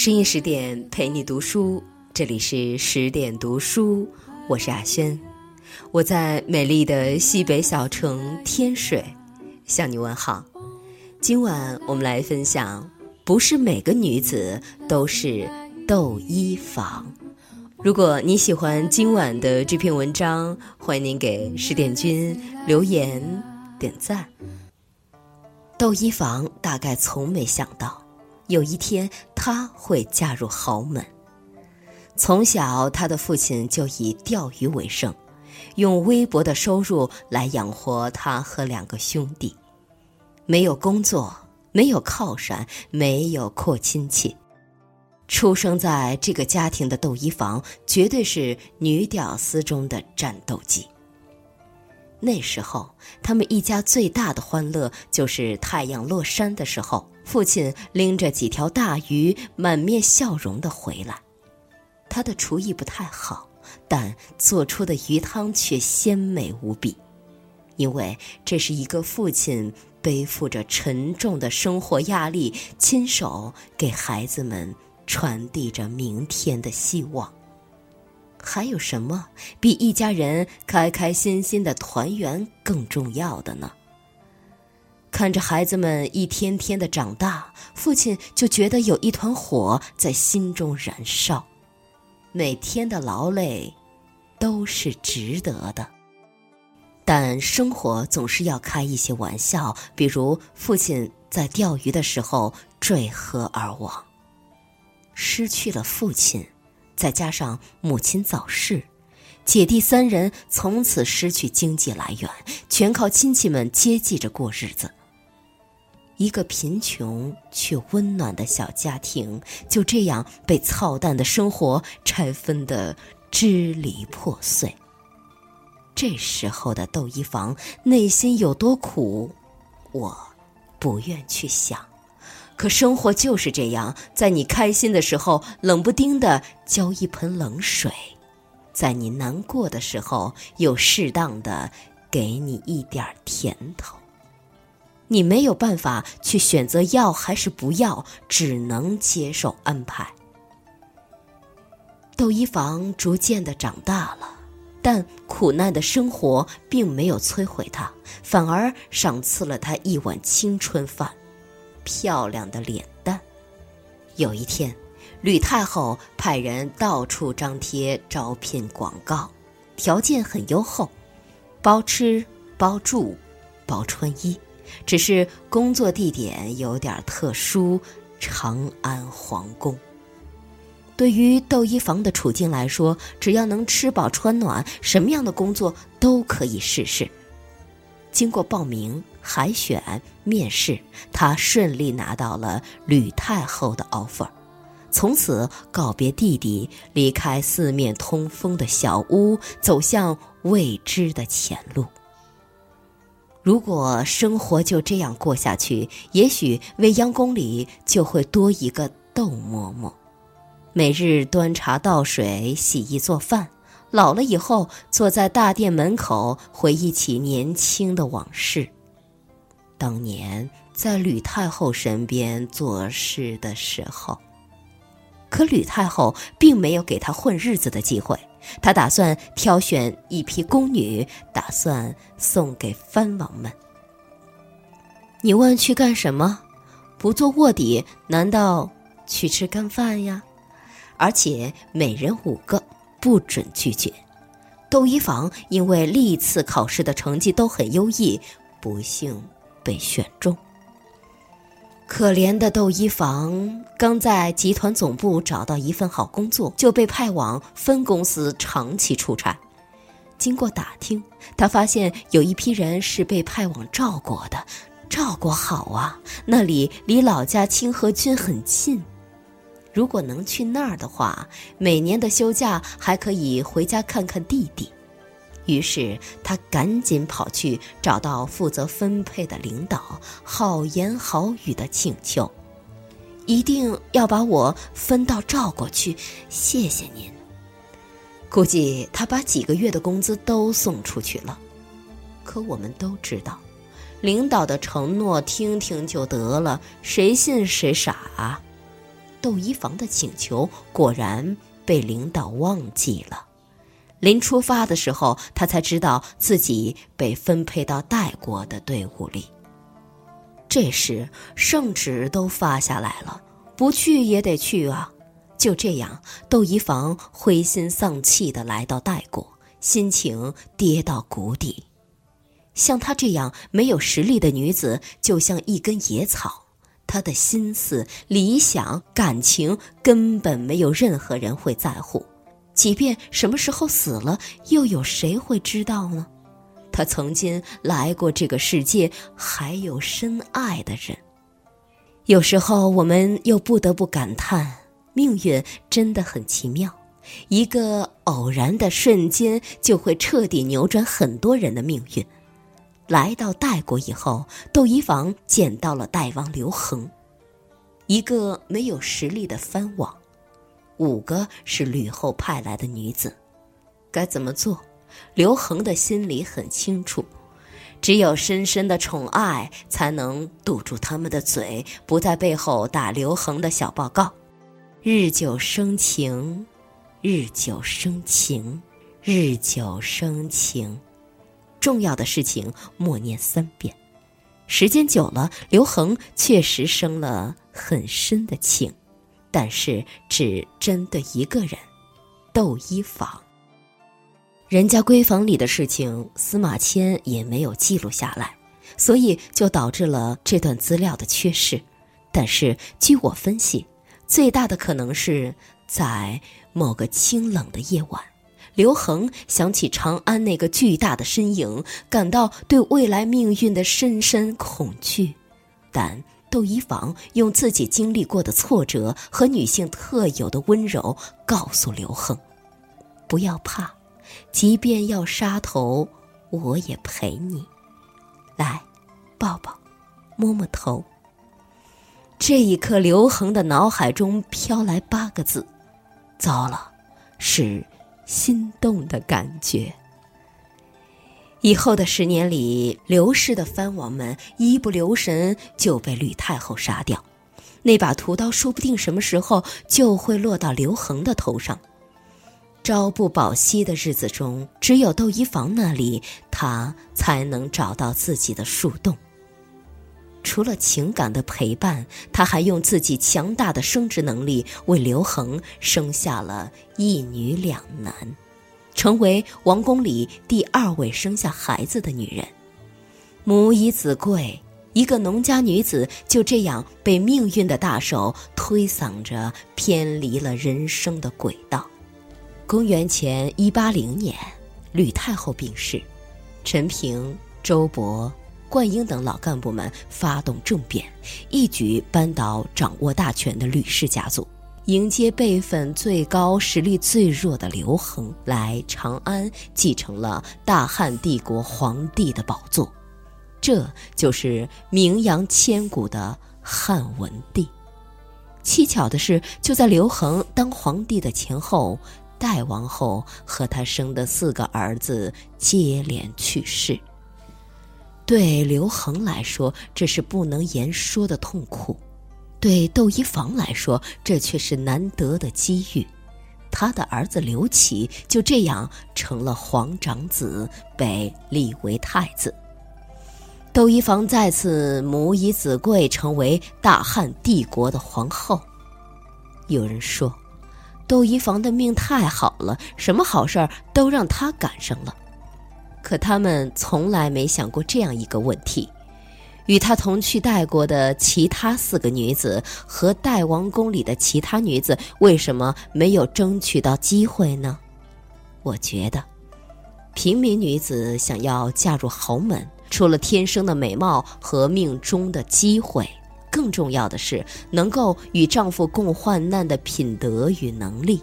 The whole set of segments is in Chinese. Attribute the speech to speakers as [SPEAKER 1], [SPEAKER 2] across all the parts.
[SPEAKER 1] 深夜十点陪你读书，这里是十点读书，我是阿轩，我在美丽的西北小城天水向你问好。今晚我们来分享，不是每个女子都是窦漪房。如果你喜欢今晚的这篇文章，欢迎您给十点君留言点赞。窦漪房大概从没想到。有一天，他会嫁入豪门。从小，他的父亲就以钓鱼为生，用微薄的收入来养活他和两个兄弟。没有工作，没有靠山，没有阔亲戚。出生在这个家庭的窦漪房，绝对是女屌丝中的战斗机。那时候，他们一家最大的欢乐就是太阳落山的时候。父亲拎着几条大鱼，满面笑容的回来。他的厨艺不太好，但做出的鱼汤却鲜美无比，因为这是一个父亲背负着沉重的生活压力，亲手给孩子们传递着明天的希望。还有什么比一家人开开心心的团圆更重要的呢？看着孩子们一天天的长大，父亲就觉得有一团火在心中燃烧，每天的劳累都是值得的。但生活总是要开一些玩笑，比如父亲在钓鱼的时候坠河而亡，失去了父亲，再加上母亲早逝，姐弟三人从此失去经济来源，全靠亲戚们接济着过日子。一个贫穷却温暖的小家庭，就这样被操蛋的生活拆分的支离破碎。这时候的窦漪房内心有多苦，我不愿去想。可生活就是这样，在你开心的时候，冷不丁的浇一盆冷水；在你难过的时候，又适当的给你一点甜头。你没有办法去选择要还是不要，只能接受安排。窦漪房逐渐的长大了，但苦难的生活并没有摧毁他，反而赏赐了他一碗青春饭，漂亮的脸蛋。有一天，吕太后派人到处张贴招聘广告，条件很优厚，包吃包住包穿衣。只是工作地点有点特殊，长安皇宫。对于窦漪房的处境来说，只要能吃饱穿暖，什么样的工作都可以试试。经过报名、海选、面试，他顺利拿到了吕太后的 offer，从此告别弟弟，离开四面通风的小屋，走向未知的前路。如果生活就这样过下去，也许未央宫里就会多一个窦嬷嬷，每日端茶倒水、洗衣做饭。老了以后，坐在大殿门口，回忆起年轻的往事。当年在吕太后身边做事的时候，可吕太后并没有给他混日子的机会。他打算挑选一批宫女，打算送给藩王们。你问去干什么？不做卧底，难道去吃干饭呀？而且每人五个，不准拒绝。窦漪房因为历次考试的成绩都很优异，不幸被选中。可怜的窦漪房刚在集团总部找到一份好工作，就被派往分公司长期出差。经过打听，他发现有一批人是被派往赵国的。赵国好啊，那里离老家清河郡很近。如果能去那儿的话，每年的休假还可以回家看看弟弟。于是他赶紧跑去找到负责分配的领导，好言好语的请求，一定要把我分到赵国去，谢谢您。估计他把几个月的工资都送出去了。可我们都知道，领导的承诺听听就得了，谁信谁傻啊！窦漪房的请求果然被领导忘记了。临出发的时候，他才知道自己被分配到代国的队伍里。这时圣旨都发下来了，不去也得去啊！就这样，窦漪房灰心丧气地来到代国，心情跌到谷底。像她这样没有实力的女子，就像一根野草，她的心思、理想、感情根本没有任何人会在乎。即便什么时候死了，又有谁会知道呢？他曾经来过这个世界，还有深爱的人。有时候，我们又不得不感叹，命运真的很奇妙，一个偶然的瞬间就会彻底扭转很多人的命运。来到代国以后，窦漪房见到了代王刘恒，一个没有实力的藩王。五个是吕后派来的女子，该怎么做？刘恒的心里很清楚，只有深深的宠爱，才能堵住他们的嘴，不在背后打刘恒的小报告。日久生情，日久生情，日久生情。重要的事情默念三遍，时间久了，刘恒确实生了很深的情。但是只针对一个人，窦漪房。人家闺房里的事情，司马迁也没有记录下来，所以就导致了这段资料的缺失。但是据我分析，最大的可能是在某个清冷的夜晚，刘恒想起长安那个巨大的身影，感到对未来命运的深深恐惧，但。窦漪房用自己经历过的挫折和女性特有的温柔，告诉刘恒：“不要怕，即便要杀头，我也陪你。来，抱抱，摸摸头。”这一刻，刘恒的脑海中飘来八个字：“糟了，是心动的感觉。”以后的十年里，刘氏的藩王们一不留神就被吕太后杀掉，那把屠刀说不定什么时候就会落到刘恒的头上。朝不保夕的日子中，只有窦漪房那里，他才能找到自己的树洞。除了情感的陪伴，他还用自己强大的生殖能力为刘恒生下了一女两男。成为王宫里第二位生下孩子的女人，母以子贵，一个农家女子就这样被命运的大手推搡着偏离了人生的轨道。公元前一八零年，吕太后病逝，陈平、周勃、灌婴等老干部们发动政变，一举扳倒掌握大权的吕氏家族。迎接辈分最高、实力最弱的刘恒来长安，继承了大汉帝国皇帝的宝座，这就是名扬千古的汉文帝。蹊跷的是，就在刘恒当皇帝的前后，代王后和他生的四个儿子接连去世。对刘恒来说，这是不能言说的痛苦。对窦漪房来说，这却是难得的机遇。他的儿子刘启就这样成了皇长子，被立为太子。窦漪房再次母以子贵，成为大汉帝国的皇后。有人说，窦漪房的命太好了，什么好事都让他赶上了。可他们从来没想过这样一个问题。与他同去代国的其他四个女子和代王宫里的其他女子，为什么没有争取到机会呢？我觉得，平民女子想要嫁入豪门，除了天生的美貌和命中的机会，更重要的是能够与丈夫共患难的品德与能力。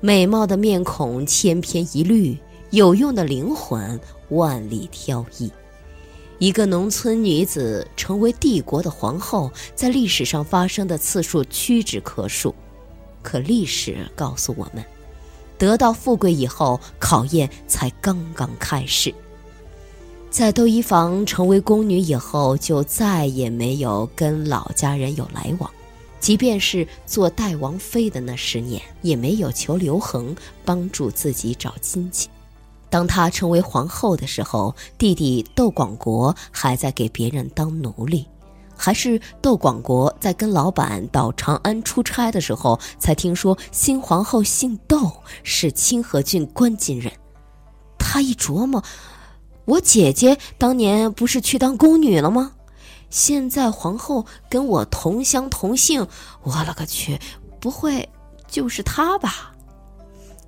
[SPEAKER 1] 美貌的面孔千篇一律，有用的灵魂万里挑一。一个农村女子成为帝国的皇后，在历史上发生的次数屈指可数。可历史告诉我们，得到富贵以后，考验才刚刚开始。在窦漪房成为宫女以后，就再也没有跟老家人有来往。即便是做代王妃的那十年，也没有求刘恒帮助自己找亲戚。当她成为皇后的时候，弟弟窦广国还在给别人当奴隶，还是窦广国在跟老板到长安出差的时候，才听说新皇后姓窦，是清河郡关津人。他一琢磨，我姐姐当年不是去当宫女了吗？现在皇后跟我同乡同姓，我勒个去，不会就是她吧？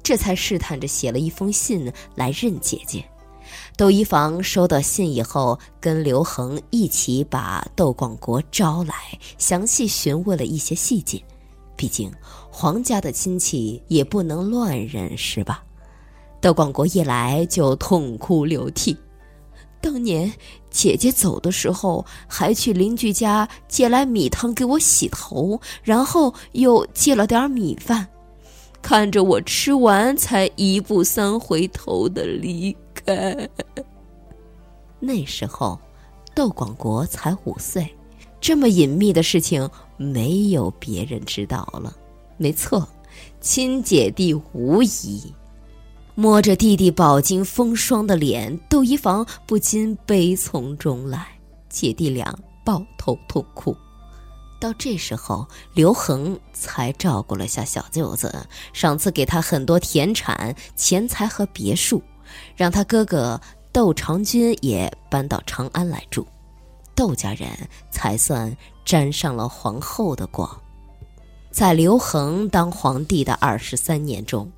[SPEAKER 1] 这才试探着写了一封信来认姐姐。窦漪房收到信以后，跟刘恒一起把窦广国招来，详细询问了一些细节。毕竟皇家的亲戚也不能乱认，是吧？窦广国一来就痛哭流涕。当年姐姐走的时候，还去邻居家借来米汤给我洗头，然后又借了点米饭，看着我吃完才一步三回头的离开。那时候，窦广国才五岁，这么隐秘的事情没有别人知道了。没错，亲姐弟无疑。摸着弟弟饱经风霜的脸，窦漪房不禁悲从中来，姐弟俩抱头痛哭。到这时候，刘恒才照顾了下小舅子，赏赐给他很多田产、钱财和别墅，让他哥哥窦长君也搬到长安来住，窦家人才算沾上了皇后的光。在刘恒当皇帝的二十三年中。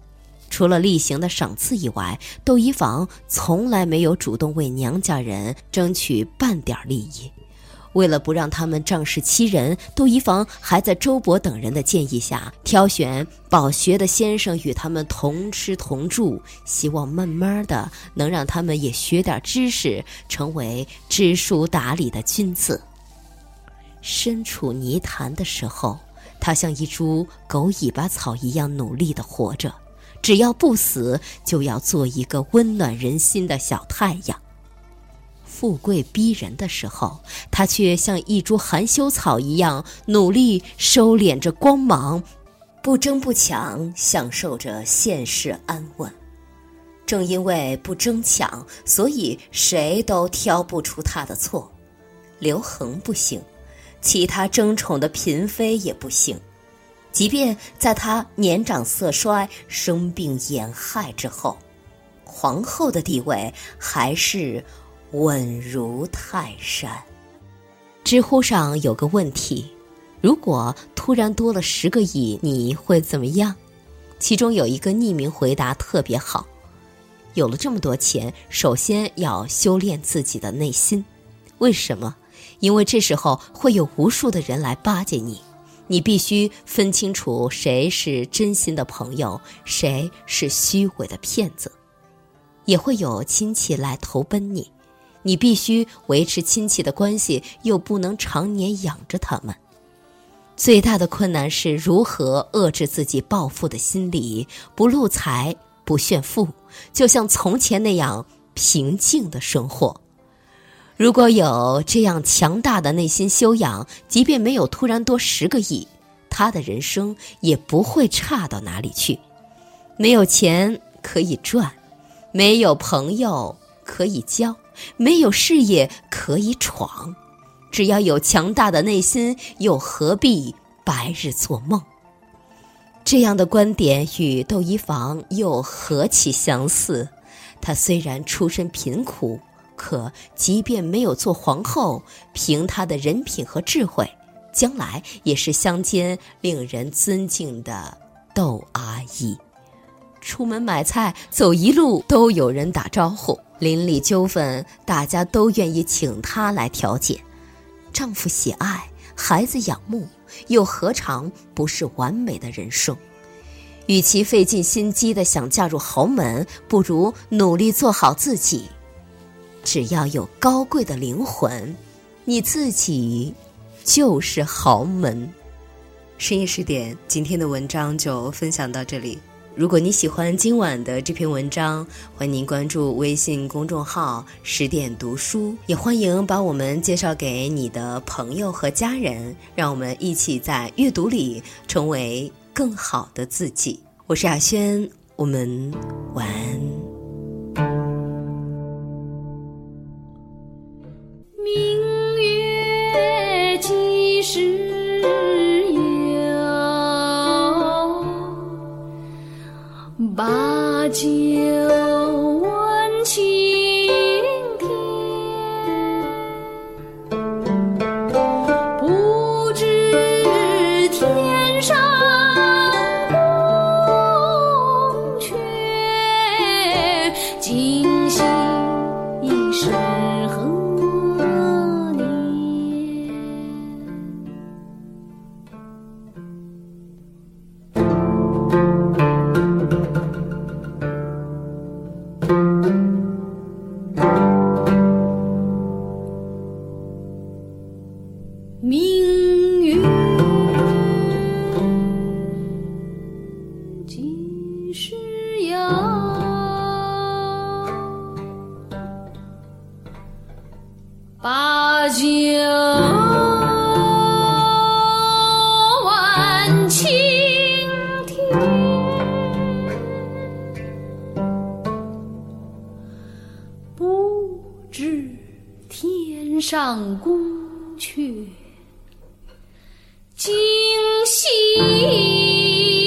[SPEAKER 1] 除了例行的赏赐以外，窦漪房从来没有主动为娘家人争取半点利益。为了不让他们仗势欺人，窦漪房还在周勃等人的建议下，挑选饱学的先生与他们同吃同住，希望慢慢的能让他们也学点知识，成为知书达理的君子。身处泥潭的时候，他像一株狗尾巴草一样努力的活着。只要不死，就要做一个温暖人心的小太阳。富贵逼人的时候，他却像一株含羞草一样，努力收敛着光芒，不争不抢，享受着现世安稳。正因为不争抢，所以谁都挑不出他的错。刘恒不行，其他争宠的嫔妃也不行。即便在他年长色衰、生病眼害之后，皇后的地位还是稳如泰山。知乎上有个问题：如果突然多了十个亿，你会怎么样？其中有一个匿名回答特别好：有了这么多钱，首先要修炼自己的内心。为什么？因为这时候会有无数的人来巴结你。你必须分清楚谁是真心的朋友，谁是虚伪的骗子。也会有亲戚来投奔你，你必须维持亲戚的关系，又不能常年养着他们。最大的困难是如何遏制自己暴富的心理，不露财，不炫富，就像从前那样平静的生活。如果有这样强大的内心修养，即便没有突然多十个亿，他的人生也不会差到哪里去。没有钱可以赚，没有朋友可以交，没有事业可以闯，只要有强大的内心，又何必白日做梦？这样的观点与窦漪房又何其相似？她虽然出身贫苦。可即便没有做皇后，凭她的人品和智慧，将来也是乡间令人尊敬的窦阿姨。出门买菜，走一路都有人打招呼；邻里纠纷，大家都愿意请她来调解。丈夫喜爱，孩子仰慕，又何尝不是完美的人生？与其费尽心机的想嫁入豪门，不如努力做好自己。只要有高贵的灵魂，你自己就是豪门。深夜十点，今天的文章就分享到这里。如果你喜欢今晚的这篇文章，欢迎您关注微信公众号“十点读书”，也欢迎把我们介绍给你的朋友和家人，让我们一起在阅读里成为更好的自己。我是亚轩，我们晚安。
[SPEAKER 2] 明月几时？把酒知天上宫阙。今夕。